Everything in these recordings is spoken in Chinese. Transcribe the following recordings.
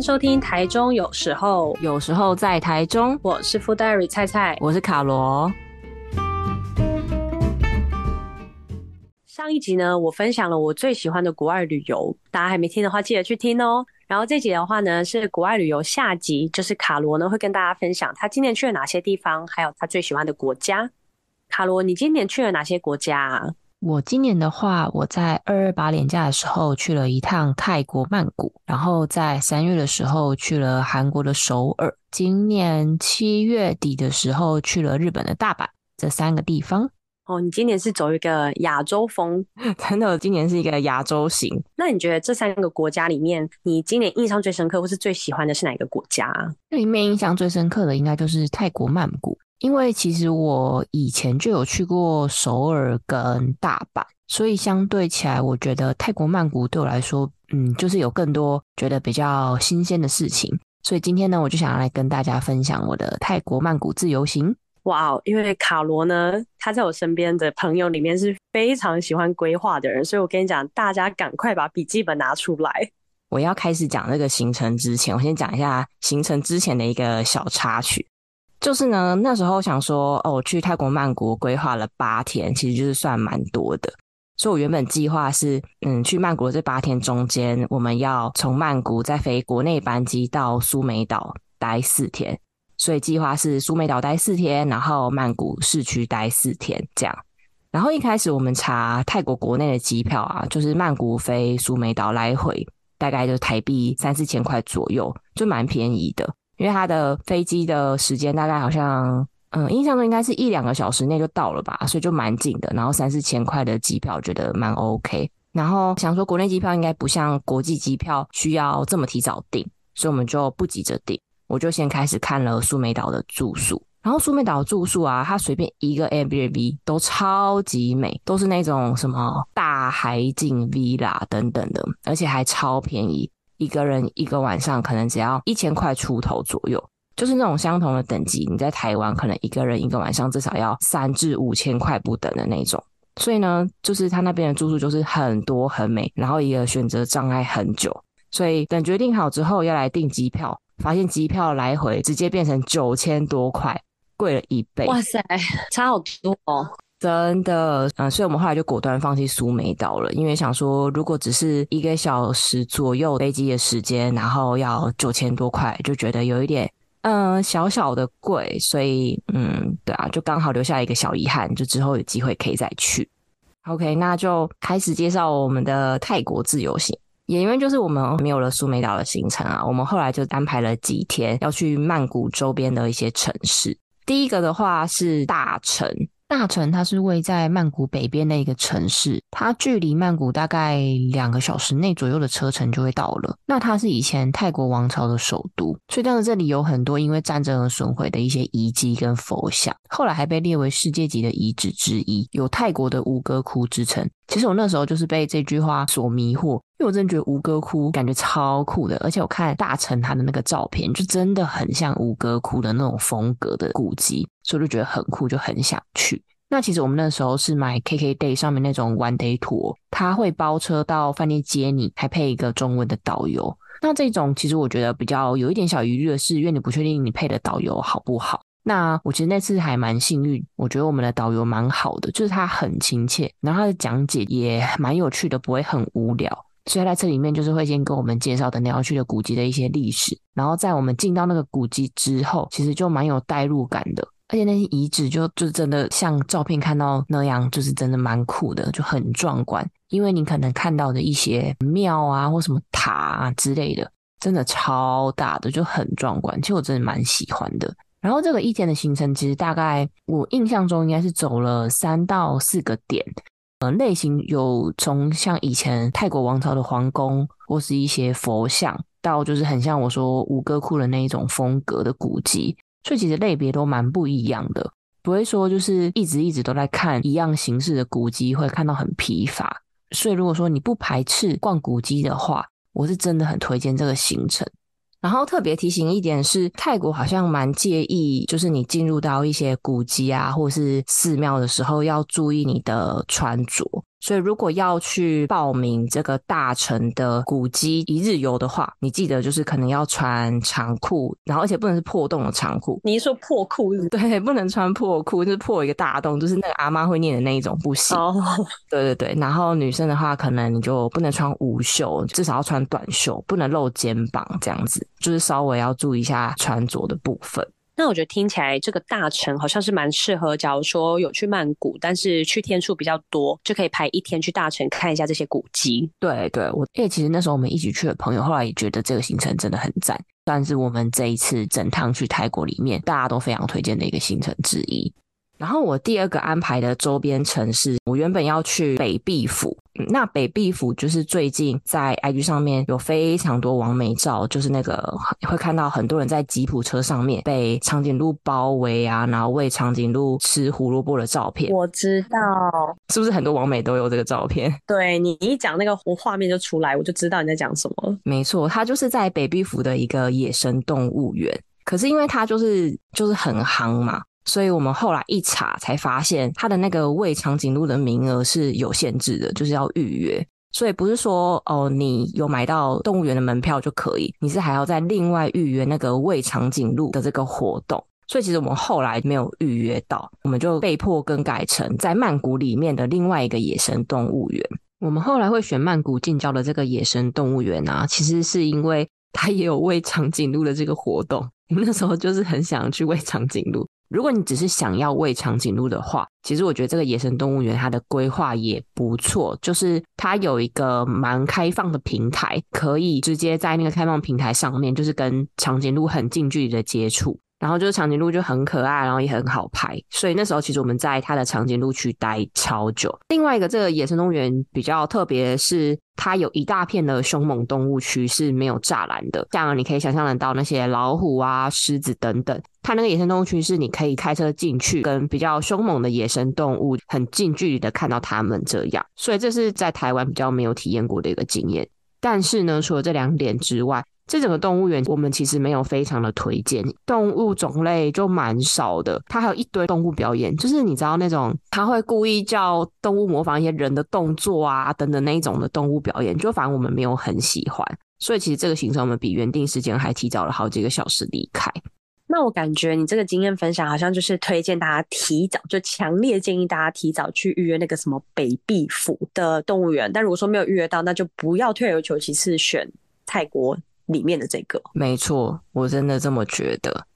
迎收听台中有时候，有时候在台中，我是 Food Diary 菜菜，我是卡罗。上一集呢，我分享了我最喜欢的国外旅游，大家还没听的话，记得去听哦。然后这集的话呢，是国外旅游下集，就是卡罗呢会跟大家分享他今年去了哪些地方，还有他最喜欢的国家。卡罗，你今年去了哪些国家啊？我今年的话，我在二二八年假的时候去了一趟泰国曼谷，然后在三月的时候去了韩国的首尔，今年七月底的时候去了日本的大阪，这三个地方。哦，你今年是走一个亚洲风，真的，今年是一个亚洲型。那你觉得这三个国家里面，你今年印象最深刻或是最喜欢的是哪个国家？里面印象最深刻的应该就是泰国曼谷。因为其实我以前就有去过首尔跟大阪，所以相对起来，我觉得泰国曼谷对我来说，嗯，就是有更多觉得比较新鲜的事情。所以今天呢，我就想要来跟大家分享我的泰国曼谷自由行。哇哦，因为卡罗呢，他在我身边的朋友里面是非常喜欢规划的人，所以我跟你讲，大家赶快把笔记本拿出来。我要开始讲这个行程之前，我先讲一下行程之前的一个小插曲。就是呢，那时候想说，哦，我去泰国曼谷规划了八天，其实就是算蛮多的。所以我原本计划是，嗯，去曼谷的这八天中间，我们要从曼谷再飞国内班机到苏梅岛待四天。所以计划是苏梅岛待四天，然后曼谷市区待四天这样。然后一开始我们查泰国国内的机票啊，就是曼谷飞苏梅岛来回，大概就台币三四千块左右，就蛮便宜的。因为它的飞机的时间大概好像，嗯，印象中应该是一两个小时内就到了吧，所以就蛮近的。然后三四千块的机票，觉得蛮 OK。然后想说国内机票应该不像国际机票需要这么提早订，所以我们就不急着订。我就先开始看了苏梅岛的住宿，然后苏梅岛住宿啊，它随便一个 Airbnb 都超级美，都是那种什么大海景 Villa 等等的，而且还超便宜。一个人一个晚上可能只要一千块出头左右，就是那种相同的等级，你在台湾可能一个人一个晚上至少要三至五千块不等的那种。所以呢，就是他那边的住宿就是很多很美，然后一个选择障碍很久。所以等决定好之后要来订机票，发现机票来回直接变成九千多块，贵了一倍。哇塞，差好多哦。真的，嗯，所以我们后来就果断放弃苏梅岛了，因为想说，如果只是一个小时左右飞机的时间，然后要九千多块，就觉得有一点，嗯，小小的贵，所以，嗯，对啊，就刚好留下一个小遗憾，就之后有机会可以再去。OK，那就开始介绍我们的泰国自由行，也因为就是我们没有了苏梅岛的行程啊，我们后来就安排了几天要去曼谷周边的一些城市。第一个的话是大城。大城它是位在曼谷北边的一个城市，它距离曼谷大概两个小时内左右的车程就会到了。那它是以前泰国王朝的首都，所以当时这里有很多因为战争而损毁的一些遗迹跟佛像，后来还被列为世界级的遗址之一，有泰国的吴哥窟之称。其实我那时候就是被这句话所迷惑。因为我真的觉得吴哥窟感觉超酷的，而且我看大成他的那个照片，就真的很像吴哥窟的那种风格的古迹，所以我就觉得很酷，就很想去。那其实我们那时候是买 KKday 上面那种 One Day Tour，它会包车到饭店接你，还配一个中文的导游。那这种其实我觉得比较有一点小疑虑的是，因为你不确定你配的导游好不好。那我其实那次还蛮幸运，我觉得我们的导游蛮好的，就是他很亲切，然后他的讲解也蛮有趣的，不会很无聊。所以在这里面就是会先跟我们介绍的你要去的古迹的一些历史，然后在我们进到那个古迹之后，其实就蛮有代入感的，而且那些遗址就就真的像照片看到那样，就是真的蛮酷的，就很壮观。因为你可能看到的一些庙啊或什么塔啊之类的，真的超大的，就很壮观。其实我真的蛮喜欢的。然后这个一天的行程，其实大概我印象中应该是走了三到四个点。呃，类型有从像以前泰国王朝的皇宫，或是一些佛像，到就是很像我说吴哥窟的那一种风格的古迹，所以其实类别都蛮不一样的，不会说就是一直一直都在看一样形式的古迹，会看到很疲乏。所以如果说你不排斥逛古迹的话，我是真的很推荐这个行程。然后特别提醒一点是，泰国好像蛮介意，就是你进入到一些古迹啊，或是寺庙的时候，要注意你的穿着。所以如果要去报名这个大城的古迹一日游的话，你记得就是可能要穿长裤，然后而且不能是破洞的长裤。你一说破裤是？对，不能穿破裤，就是破一个大洞，就是那个阿妈会念的那一种不行。哦，对对对。然后女生的话，可能你就不能穿无袖，至少要穿短袖，不能露肩膀，这样子就是稍微要注意一下穿着的部分。那我觉得听起来这个大城好像是蛮适合，假如说有去曼谷，但是去天数比较多，就可以排一天去大城看一下这些古迹。对对，我因为其实那时候我们一起去的朋友，后来也觉得这个行程真的很赞，算是我们这一次整趟去泰国里面大家都非常推荐的一个行程之一。然后我第二个安排的周边城市，我原本要去北壁府。那北壁府就是最近在 IG 上面有非常多网美照，就是那个会看到很多人在吉普车上面被长颈鹿包围啊，然后喂长颈鹿吃胡萝卜的照片。我知道，是不是很多网美都有这个照片？对，你一讲那个画面就出来，我就知道你在讲什么。没错，它就是在北壁府的一个野生动物园，可是因为它就是就是很夯嘛。所以我们后来一查，才发现他的那个喂长颈鹿的名额是有限制的，就是要预约。所以不是说哦，你有买到动物园的门票就可以，你是还要再另外预约那个喂长颈鹿的这个活动。所以其实我们后来没有预约到，我们就被迫更改成在曼谷里面的另外一个野生动物园。我们后来会选曼谷近郊的这个野生动物园啊，其实是因为它也有喂长颈鹿的这个活动。我们那时候就是很想去喂长颈鹿。如果你只是想要喂长颈鹿的话，其实我觉得这个野生动物园它的规划也不错，就是它有一个蛮开放的平台，可以直接在那个开放平台上面，就是跟长颈鹿很近距离的接触。然后就是长颈鹿就很可爱，然后也很好拍，所以那时候其实我们在它的长颈鹿区待超久。另外一个这个野生动物园比较特别是，它有一大片的凶猛动物区是没有栅栏的，这样你可以想象得到那些老虎啊、狮子等等。它那个野生动物区是你可以开车进去，跟比较凶猛的野生动物很近距离的看到它们这样，所以这是在台湾比较没有体验过的一个经验。但是呢，除了这两点之外，这整个动物园我们其实没有非常的推荐，动物种类就蛮少的。它还有一堆动物表演，就是你知道那种他会故意叫动物模仿一些人的动作啊等等那一种的动物表演，就反正我们没有很喜欢。所以其实这个行程我们比原定时间还提早了好几个小时离开。那我感觉你这个经验分享好像就是推荐大家提早，就强烈建议大家提早去预约那个什么北碧府的动物园。但如果说没有预约到，那就不要退而求其次选泰国。里面的这个 没错，我真的这么觉得，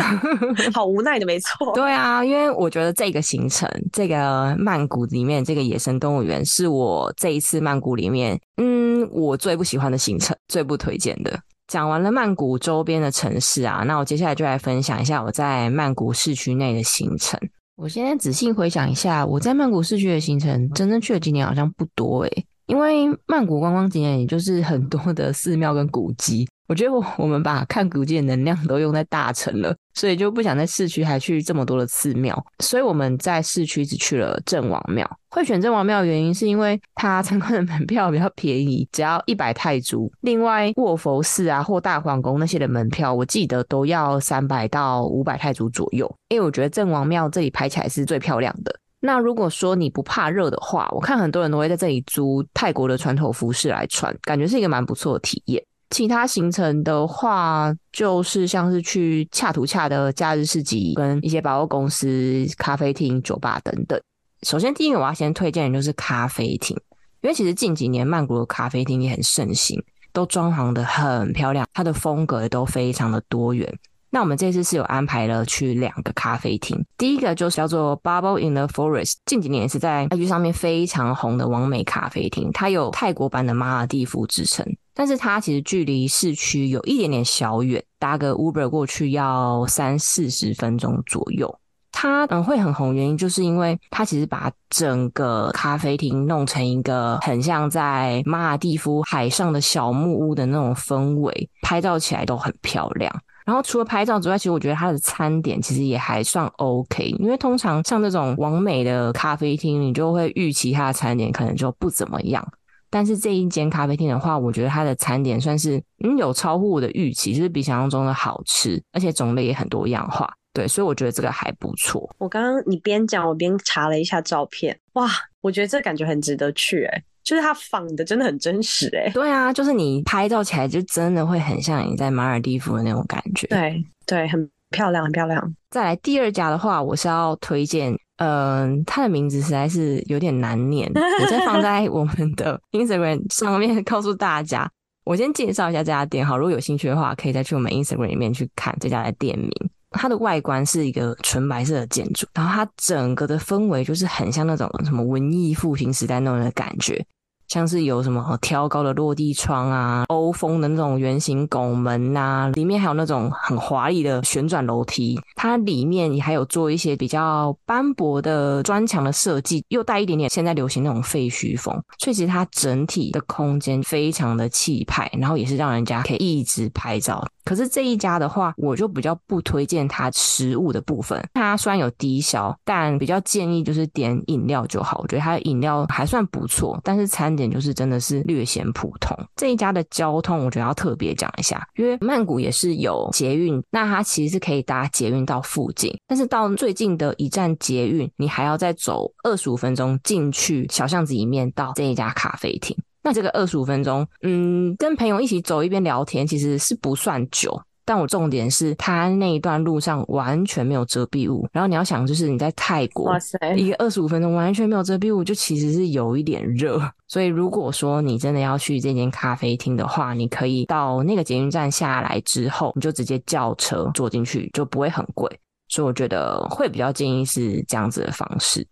好无奈的，没错。对啊，因为我觉得这个行程，这个曼谷里面这个野生动物园，是我这一次曼谷里面，嗯，我最不喜欢的行程，最不推荐的。讲完了曼谷周边的城市啊，那我接下来就来分享一下我在曼谷市区内的行程。我现在仔细回想一下，我在曼谷市区的行程，真正去的景点好像不多诶、欸因为曼谷观光景点也就是很多的寺庙跟古迹，我觉得我我们把看古迹的能量都用在大城了，所以就不想在市区还去这么多的寺庙，所以我们在市区只去了郑王庙。会选郑王庙的原因是因为它参观的门票比较便宜，只要一百泰铢。另外卧佛寺啊或大皇宫那些的门票，我记得都要三百到五百泰铢左右。因为我觉得郑王庙这里拍起来是最漂亮的。那如果说你不怕热的话，我看很多人都会在这里租泰国的传统服饰来穿，感觉是一个蛮不错的体验。其他行程的话，就是像是去恰图恰的假日市集，跟一些百货公司、咖啡厅、酒吧等等。首先，第一个我要先推荐的就是咖啡厅，因为其实近几年曼谷的咖啡厅也很盛行，都装潢得很漂亮，它的风格也都非常的多元。那我们这次是有安排了去两个咖啡厅，第一个就是叫做 Bubble in the Forest，近几年也是在 IG 上面非常红的完美咖啡厅，它有泰国版的马尔地夫之称，但是它其实距离市区有一点点小远，搭个 Uber 过去要三四十分钟左右。它嗯会很红，原因就是因为它其实把整个咖啡厅弄成一个很像在马尔地夫海上的小木屋的那种氛围，拍照起来都很漂亮。然后除了拍照之外，其实我觉得它的餐点其实也还算 OK，因为通常像这种网美的咖啡厅，你就会预期它的餐点可能就不怎么样。但是这一间咖啡厅的话，我觉得它的餐点算是嗯有超乎我的预期，就是比想象中的好吃，而且种类也很多样化。对，所以我觉得这个还不错。我刚刚你边讲，我边查了一下照片，哇，我觉得这感觉很值得去哎、就是它仿的真的很真实哎、欸。对啊，就是你拍照起来就真的会很像你在马尔地夫的那种感觉。对对，很漂亮，很漂亮。再来第二家的话，我是要推荐。嗯，它的名字实在是有点难念，我再放在我们的 Instagram 上面告诉大家。我先介绍一下这家店，好，如果有兴趣的话，可以再去我们 Instagram 里面去看这家的店名。它的外观是一个纯白色的建筑，然后它整个的氛围就是很像那种什么文艺复兴时代那种的感觉。像是有什么挑高的落地窗啊，欧风的那种圆形拱门呐、啊，里面还有那种很华丽的旋转楼梯。它里面也还有做一些比较斑驳的砖墙的设计，又带一点点现在流行那种废墟风。所以其实它整体的空间非常的气派，然后也是让人家可以一直拍照。可是这一家的话，我就比较不推荐它食物的部分。它虽然有低消，但比较建议就是点饮料就好。我觉得它的饮料还算不错，但是餐点就是真的是略显普通。这一家的交通，我觉得要特别讲一下，因为曼谷也是有捷运，那它其实是可以搭捷运到附近，但是到最近的一站捷运，你还要再走二十五分钟进去小巷子里面到这一家咖啡厅。那这个二十五分钟，嗯，跟朋友一起走一边聊天，其实是不算久。但我重点是，它那一段路上完全没有遮蔽物。然后你要想，就是你在泰国，哇塞，一个二十五分钟完全没有遮蔽物，就其实是有一点热。所以如果说你真的要去这间咖啡厅的话，你可以到那个捷运站下来之后，你就直接叫车坐进去，就不会很贵。所以我觉得会比较建议是这样子的方式。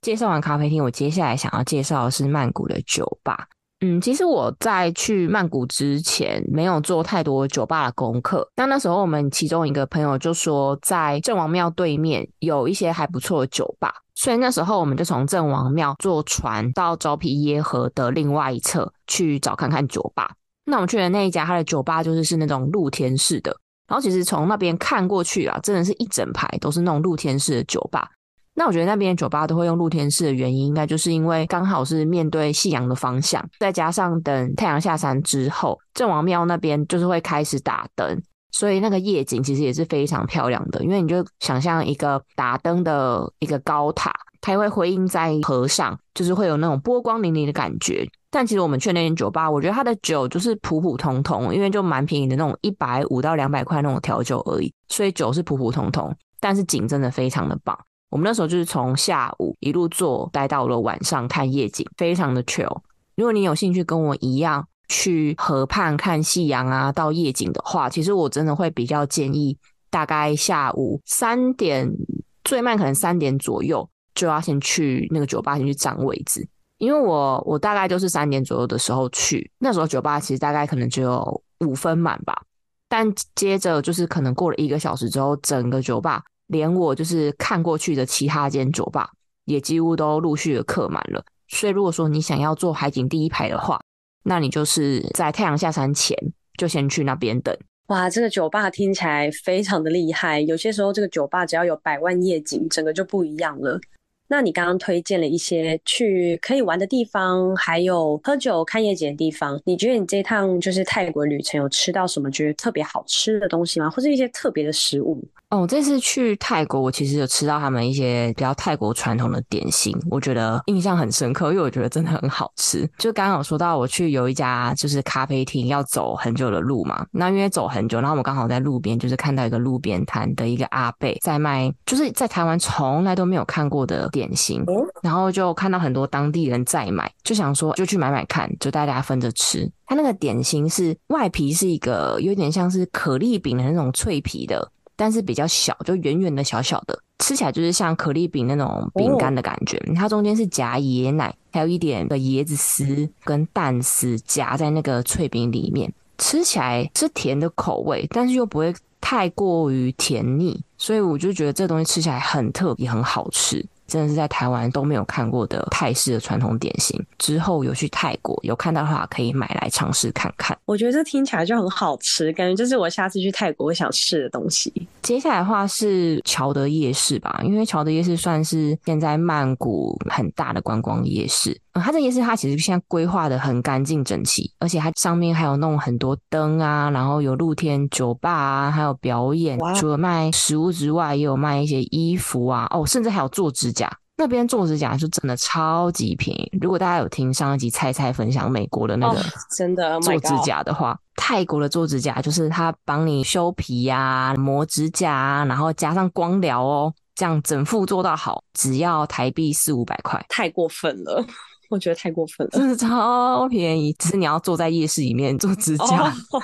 介绍完咖啡厅，我接下来想要介绍的是曼谷的酒吧。嗯，其实我在去曼谷之前没有做太多酒吧的功课。那那时候我们其中一个朋友就说，在郑王庙对面有一些还不错的酒吧，所以那时候我们就从郑王庙坐船到昭披耶河的另外一侧去找看看酒吧。那我们去的那一家，它的酒吧就是是那种露天式的，然后其实从那边看过去啊，真的是一整排都是那种露天式的酒吧。那我觉得那边的酒吧都会用露天式的原因，应该就是因为刚好是面对夕阳的方向，再加上等太阳下山之后，郑王庙那边就是会开始打灯，所以那个夜景其实也是非常漂亮的。因为你就想象一个打灯的一个高塔，它会辉映在河上，就是会有那种波光粼粼的感觉。但其实我们去那间酒吧，我觉得它的酒就是普普通通，因为就蛮便宜的那种一百五到两百块那种调酒而已，所以酒是普普通通，但是景真的非常的棒。我们那时候就是从下午一路坐待到了晚上看夜景，非常的 chill。如果你有兴趣跟我一样去河畔看夕阳啊，到夜景的话，其实我真的会比较建议，大概下午三点，最慢可能三点左右就要先去那个酒吧先去占位置，因为我我大概就是三点左右的时候去，那时候酒吧其实大概可能只有五分满吧，但接着就是可能过了一个小时之后，整个酒吧。连我就是看过去的其他间酒吧，也几乎都陆续的客满了。所以如果说你想要坐海景第一排的话，那你就是在太阳下山前就先去那边等。哇，这个酒吧听起来非常的厉害。有些时候这个酒吧只要有百万夜景，整个就不一样了。那你刚刚推荐了一些去可以玩的地方，还有喝酒看夜景的地方。你觉得你这趟就是泰国旅程有吃到什么觉得特别好吃的东西吗？或者一些特别的食物？哦，这次去泰国，我其实有吃到他们一些比较泰国传统的点心，我觉得印象很深刻，因为我觉得真的很好吃。就刚刚有说到，我去有一家就是咖啡厅，要走很久的路嘛。那因为走很久，然后我们刚好在路边，就是看到一个路边摊的一个阿贝在卖，就是在台湾从来都没有看过的点心，然后就看到很多当地人在买，就想说就去买买看，就大家分着吃。它那个点心是外皮是一个有点像是可丽饼的那种脆皮的。但是比较小，就圆圆的小小的，吃起来就是像可丽饼那种饼干的感觉。Oh. 它中间是夹椰奶，还有一点的椰子丝跟蛋丝夹在那个脆饼里面，吃起来是甜的口味，但是又不会太过于甜腻，所以我就觉得这东西吃起来很特别，很好吃。真的是在台湾都没有看过的泰式的传统点心。之后有去泰国有看到的话，可以买来尝试看看。我觉得这听起来就很好吃，感觉就是我下次去泰国会想吃的东西。接下来的话是乔德夜市吧，因为乔德夜市算是现在曼谷很大的观光夜市。嗯，它这夜市它其实现在规划的很干净整齐，而且它上面还有弄很多灯啊，然后有露天酒吧啊，还有表演。除了卖食物之外，也有卖一些衣服啊，哦，甚至还有做指甲。那边做指甲是真的超级便宜。如果大家有听上一集菜菜分享美国的那个真的做指甲的话，泰国的做指甲就是他帮你修皮呀、啊、磨指甲啊，然后加上光疗哦，这样整副做到好，只要台币四五百块，太过分了，我觉得太过分了，真的超便宜。只是你要坐在夜市里面做指甲。Oh.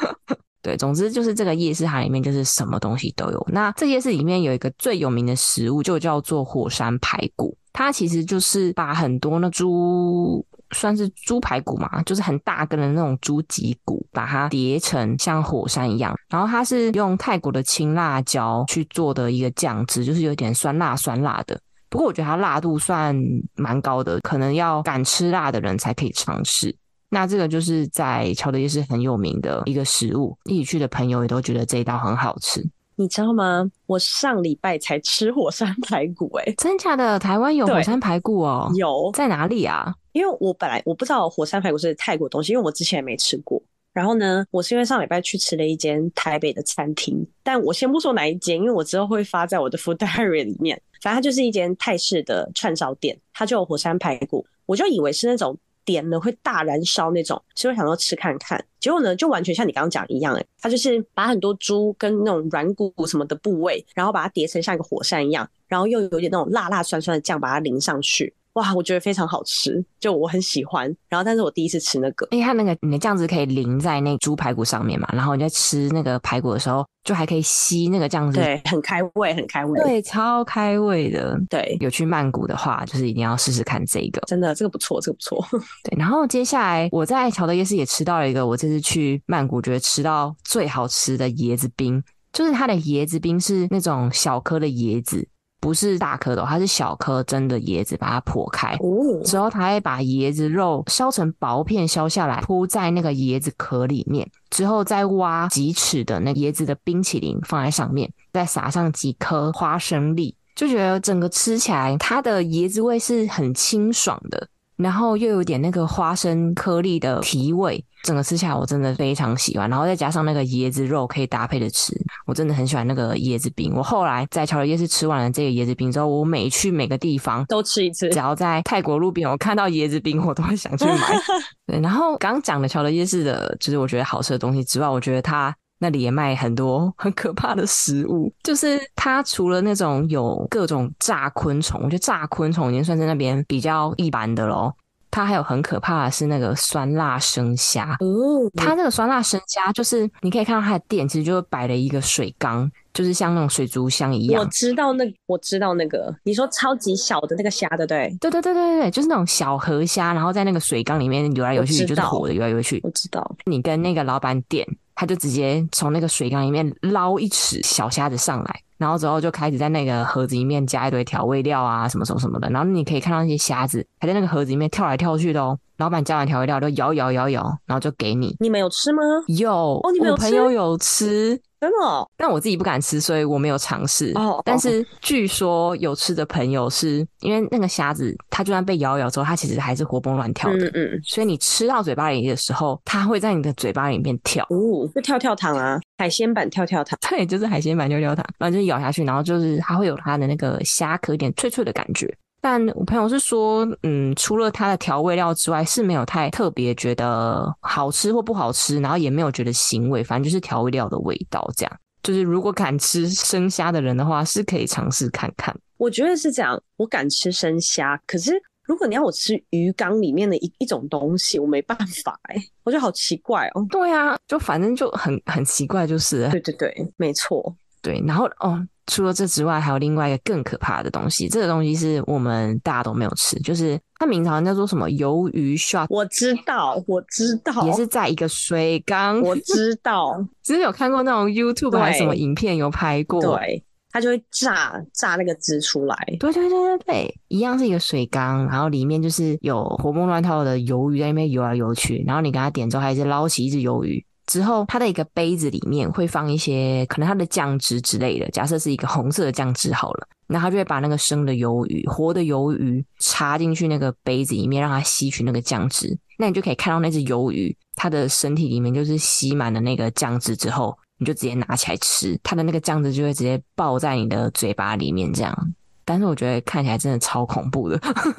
对，总之就是这个夜市，它里面就是什么东西都有。那这夜市里面有一个最有名的食物，就叫做火山排骨。它其实就是把很多那猪，算是猪排骨嘛，就是很大根的那种猪脊骨，把它叠成像火山一样。然后它是用泰国的青辣椒去做的一个酱汁，就是有点酸辣酸辣的。不过我觉得它辣度算蛮高的，可能要敢吃辣的人才可以尝试。那这个就是在乔德夜市很有名的一个食物，一起去的朋友也都觉得这一道很好吃。你知道吗？我上礼拜才吃火山排骨，欸，诶真假的？台湾有火山排骨哦？有，在哪里啊？因为我本来我不知道火山排骨是泰国东西，因为我之前也没吃过。然后呢，我是因为上礼拜去吃了一间台北的餐厅，但我先不说哪一间，因为我之后会发在我的 food diary 里面。反正它就是一间泰式的串烧店，它就有火山排骨，我就以为是那种。点了会大燃烧那种，所以我想说吃看看，结果呢就完全像你刚刚讲一样，诶，它就是把很多猪跟那种软骨什么的部位，然后把它叠成像一个火山一样，然后又有点那种辣辣酸酸的酱把它淋上去。哇，我觉得非常好吃，就我很喜欢。然后，但是我第一次吃那个，因为它那个你的酱汁可以淋在那猪排骨上面嘛，然后你在吃那个排骨的时候，就还可以吸那个酱汁，对，很开胃，很开胃，对，超开胃的。对，有去曼谷的话，就是一定要试试看这个，真的，这个不错，这个不错。对，然后接下来我在乔德夜市也吃到了一个，我这次去曼谷觉得吃到最好吃的椰子冰，就是它的椰子冰是那种小颗的椰子。不是大颗的，它是小颗真的椰子，把它剖开。之后，它会把椰子肉削成薄片，削下来铺在那个椰子壳里面，之后再挖几尺的那个椰子的冰淇淋放在上面，再撒上几颗花生粒，就觉得整个吃起来它的椰子味是很清爽的。然后又有点那个花生颗粒的提味，整个吃下来我真的非常喜欢。然后再加上那个椰子肉可以搭配着吃，我真的很喜欢那个椰子冰。我后来在乔德夜市吃完了这个椰子冰之后，我每去每个地方都吃一次。只要在泰国路边我看到椰子冰，我都会想去买。对，然后刚刚讲的乔德夜市的，就是我觉得好吃的东西之外，我觉得它。那里也卖很多很可怕的食物，就是它除了那种有各种炸昆虫，我觉得炸昆虫已经算是那边比较一般的咯。它还有很可怕的是那个酸辣生虾。哦，它那个酸辣生虾就是你可以看到它的店其实就是摆了一个水缸，就是像那种水族箱一样。我知道那我知道那个，你说超级小的那个虾对不对？对对对对对，就是那种小河虾，然后在那个水缸里面游来游去，就是活的游来游去。我知道。你跟那个老板点。他就直接从那个水缸里面捞一尺小虾子上来，然后之后就开始在那个盒子里面加一堆调味料啊，什么什么什么的。然后你可以看到那些虾子还在那个盒子里面跳来跳去的哦。老板加完调味料就摇摇摇摇，然后就给你。你们有吃吗？有哦，你们有朋友有吃。真的哦？但我自己不敢吃，所以我没有尝试。哦，但是据说有吃的朋友是因为那个虾子，它就算被咬咬之后，它其实还是活蹦乱跳的。嗯嗯。所以你吃到嘴巴里的时候，它会在你的嘴巴里面跳。哦，就跳跳糖啊，海鲜版跳跳糖。对，就是海鲜版跳跳糖。然后就咬下去，然后就是它会有它的那个虾壳有点脆脆的感觉。但我朋友是说，嗯，除了它的调味料之外，是没有太特别觉得好吃或不好吃，然后也没有觉得腥味，反正就是调味料的味道这样。就是如果敢吃生虾的人的话，是可以尝试看看。我觉得是这样，我敢吃生虾，可是如果你要我吃鱼缸里面的一一种东西，我没办法哎、欸，我觉得好奇怪哦。对啊，就反正就很很奇怪，就是。对对对，没错。对，然后哦。除了这之外，还有另外一个更可怕的东西。这个东西是我们大家都没有吃，就是它名字好像叫做什么鱿鱼 shot。我知道，我知道，也是在一个水缸。我知道，只是有看过那种 YouTube 还是什么影片有拍过。对，它就会炸炸那个汁出来。对对对对对，一样是一个水缸，然后里面就是有活蹦乱跳的鱿鱼在那边游来游去，然后你给它点之后，还是捞起一只鱿鱼。之后，它的一个杯子里面会放一些可能它的酱汁之类的。假设是一个红色的酱汁好了，那它就会把那个生的鱿鱼、活的鱿鱼插进去那个杯子里面，让它吸取那个酱汁。那你就可以看到那只鱿鱼，它的身体里面就是吸满了那个酱汁之后，你就直接拿起来吃，它的那个酱汁就会直接爆在你的嘴巴里面这样。但是我觉得看起来真的超恐怖的，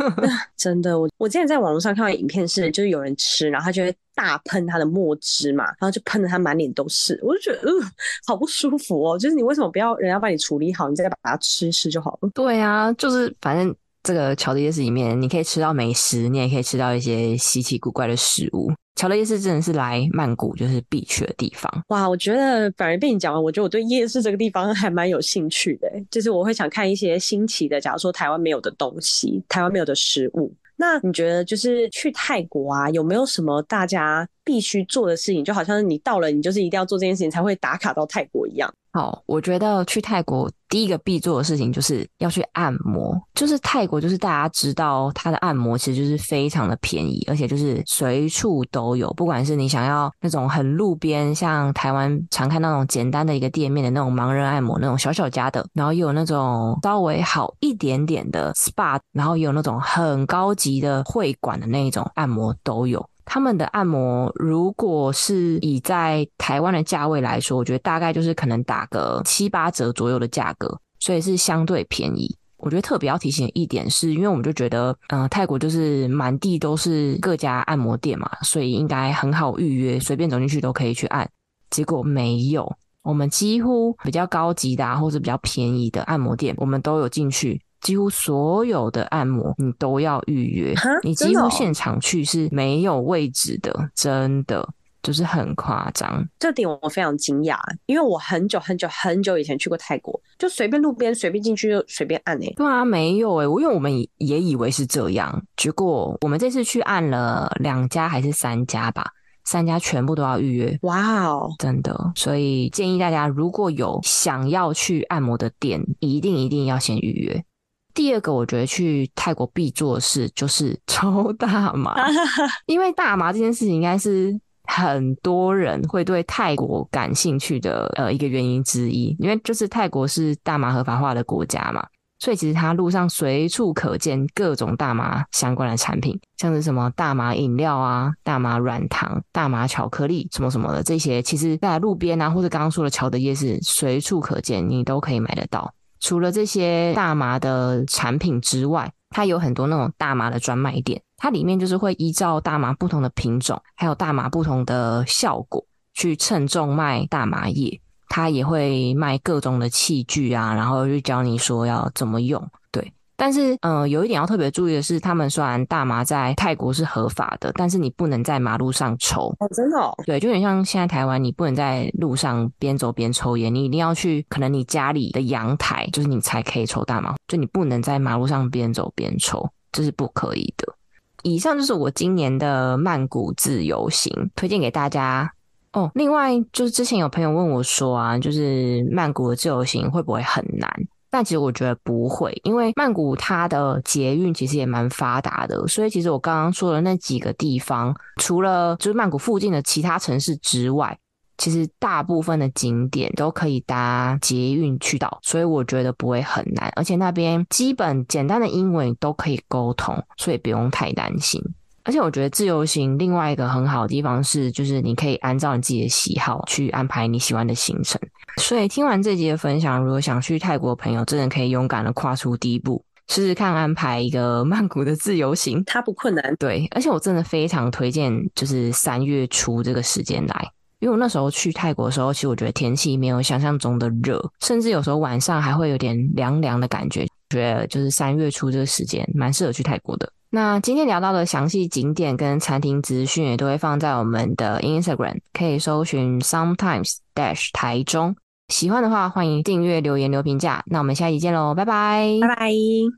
真的。我我之前在网络上看到影片是，就是有人吃，然后他就会大喷他的墨汁嘛，然后就喷的他满脸都是，我就觉得，嗯、呃，好不舒服哦。就是你为什么不要人家帮你处理好，你再把它吃一吃就好了？对啊，就是反正这个乔的夜市里面，你可以吃到美食，你也可以吃到一些稀奇古怪的食物。乔的夜市真的是来曼谷就是必去的地方。哇，我觉得反而被你讲完，我觉得我对夜市这个地方还蛮有兴趣的。就是我会想看一些新奇的，假如说台湾没有的东西，台湾没有的食物。那你觉得就是去泰国啊，有没有什么大家必须做的事情？就好像你到了，你就是一定要做这件事情才会打卡到泰国一样。好，我觉得去泰国第一个必做的事情就是要去按摩。就是泰国，就是大家知道它的按摩其实就是非常的便宜，而且就是随处都有。不管是你想要那种很路边，像台湾常看那种简单的一个店面的那种盲人按摩，那种小小家的，然后又有那种稍微好一点点的 SPA，然后也有那种很高级的会馆的那一种按摩都有。他们的按摩，如果是以在台湾的价位来说，我觉得大概就是可能打个七八折左右的价格，所以是相对便宜。我觉得特别要提醒一点是，因为我们就觉得，嗯、泰国就是满地都是各家按摩店嘛，所以应该很好预约，随便走进去都可以去按。结果没有，我们几乎比较高级的啊，或者比较便宜的按摩店，我们都有进去。几乎所有的按摩你都要预约，你几乎现场去是没有位置的，真的就是很夸张。这点我非常惊讶，因为我很久很久很久以前去过泰国，就随便路边随便进去就随便按诶、欸。对啊，没有诶、欸，我因为我们也以为是这样，结果我们这次去按了两家还是三家吧，三家全部都要预约。哇哦，真的，所以建议大家如果有想要去按摩的店，一定一定要先预约。第二个，我觉得去泰国必做的事就是 抽大麻，因为大麻这件事情应该是很多人会对泰国感兴趣的呃一个原因之一，因为就是泰国是大麻合法化的国家嘛，所以其实它路上随处可见各种大麻相关的产品，像是什么大麻饮料啊、大麻软糖、大麻巧克力什么什么的这些，其实在路边啊或者刚刚说的乔的夜市随处可见，你都可以买得到。除了这些大麻的产品之外，它有很多那种大麻的专卖店，它里面就是会依照大麻不同的品种，还有大麻不同的效果去称重卖大麻叶。它也会卖各种的器具啊，然后就教你说要怎么用。对但是，嗯、呃，有一点要特别注意的是，他们虽然大麻在泰国是合法的，但是你不能在马路上抽。哦，真的哦？对，就有点像现在台湾，你不能在路上边走边抽烟，你一定要去可能你家里的阳台，就是你才可以抽大麻。就你不能在马路上边走边抽，这是不可以的。以上就是我今年的曼谷自由行，推荐给大家。哦，另外就是之前有朋友问我说啊，就是曼谷的自由行会不会很难？但其实我觉得不会，因为曼谷它的捷运其实也蛮发达的，所以其实我刚刚说的那几个地方，除了就是曼谷附近的其他城市之外，其实大部分的景点都可以搭捷运去到，所以我觉得不会很难，而且那边基本简单的英文都可以沟通，所以不用太担心。而且我觉得自由行另外一个很好的地方是，就是你可以按照你自己的喜好去安排你喜欢的行程。所以听完这集的分享，如果想去泰国的朋友，真的可以勇敢的跨出第一步，试试看安排一个 曼谷的自由行，它不困难。对，而且我真的非常推荐，就是三月初这个时间来，因为我那时候去泰国的时候，其实我觉得天气没有想象中的热，甚至有时候晚上还会有点凉凉的感觉。觉得就是三月初这个时间蛮适合去泰国的。那今天聊到的详细景点跟餐厅资讯也都会放在我们的 Instagram，可以搜寻 Sometimes Dash 台中。喜欢的话，欢迎订阅、留言、留评价。那我们下期见喽，拜拜，拜拜。